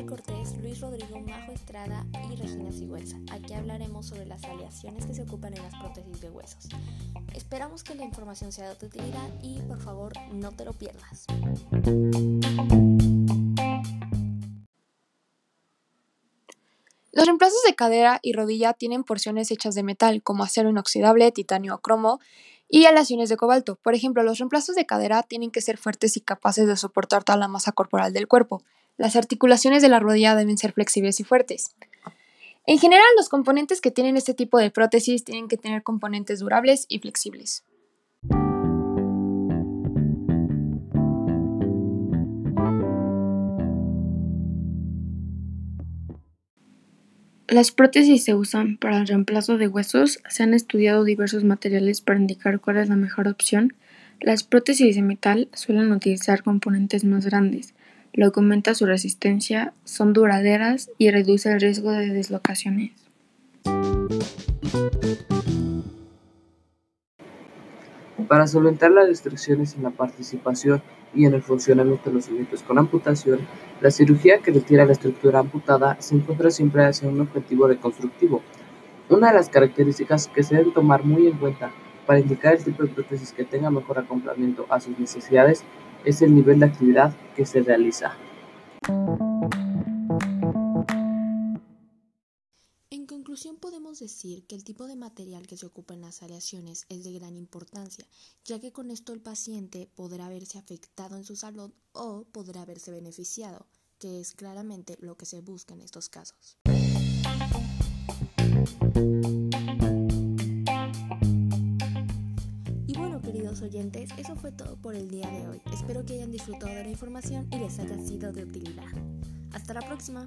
es Rodrigo Majo Estrada y Regina Sigüenza. Aquí hablaremos sobre las aleaciones que se ocupan en las prótesis de huesos. Esperamos que la información sea de utilidad y por favor no te lo pierdas. Los reemplazos de cadera y rodilla tienen porciones hechas de metal, como acero inoxidable, titanio o cromo, y aleaciones de cobalto. Por ejemplo, los reemplazos de cadera tienen que ser fuertes y capaces de soportar toda la masa corporal del cuerpo. Las articulaciones de la rodilla deben ser flexibles y fuertes. En general, los componentes que tienen este tipo de prótesis tienen que tener componentes durables y flexibles. Las prótesis se usan para el reemplazo de huesos. Se han estudiado diversos materiales para indicar cuál es la mejor opción. Las prótesis de metal suelen utilizar componentes más grandes, lo aumenta su resistencia, son duraderas y reduce el riesgo de dislocaciones. Para solventar las restricciones en la participación y en el funcionamiento de los sujetos con amputación, la cirugía que retira la estructura amputada se encuentra siempre hacia un objetivo reconstructivo. Una de las características que se deben tomar muy en cuenta para indicar el tipo de prótesis que tenga mejor acompañamiento a sus necesidades es el nivel de actividad que se realiza. En conclusión podemos decir que el tipo de material que se ocupa en las aleaciones es de gran importancia, ya que con esto el paciente podrá verse afectado en su salud o podrá verse beneficiado, que es claramente lo que se busca en estos casos. Queridos oyentes, eso fue todo por el día de hoy. Espero que hayan disfrutado de la información y les haya sido de utilidad. Hasta la próxima.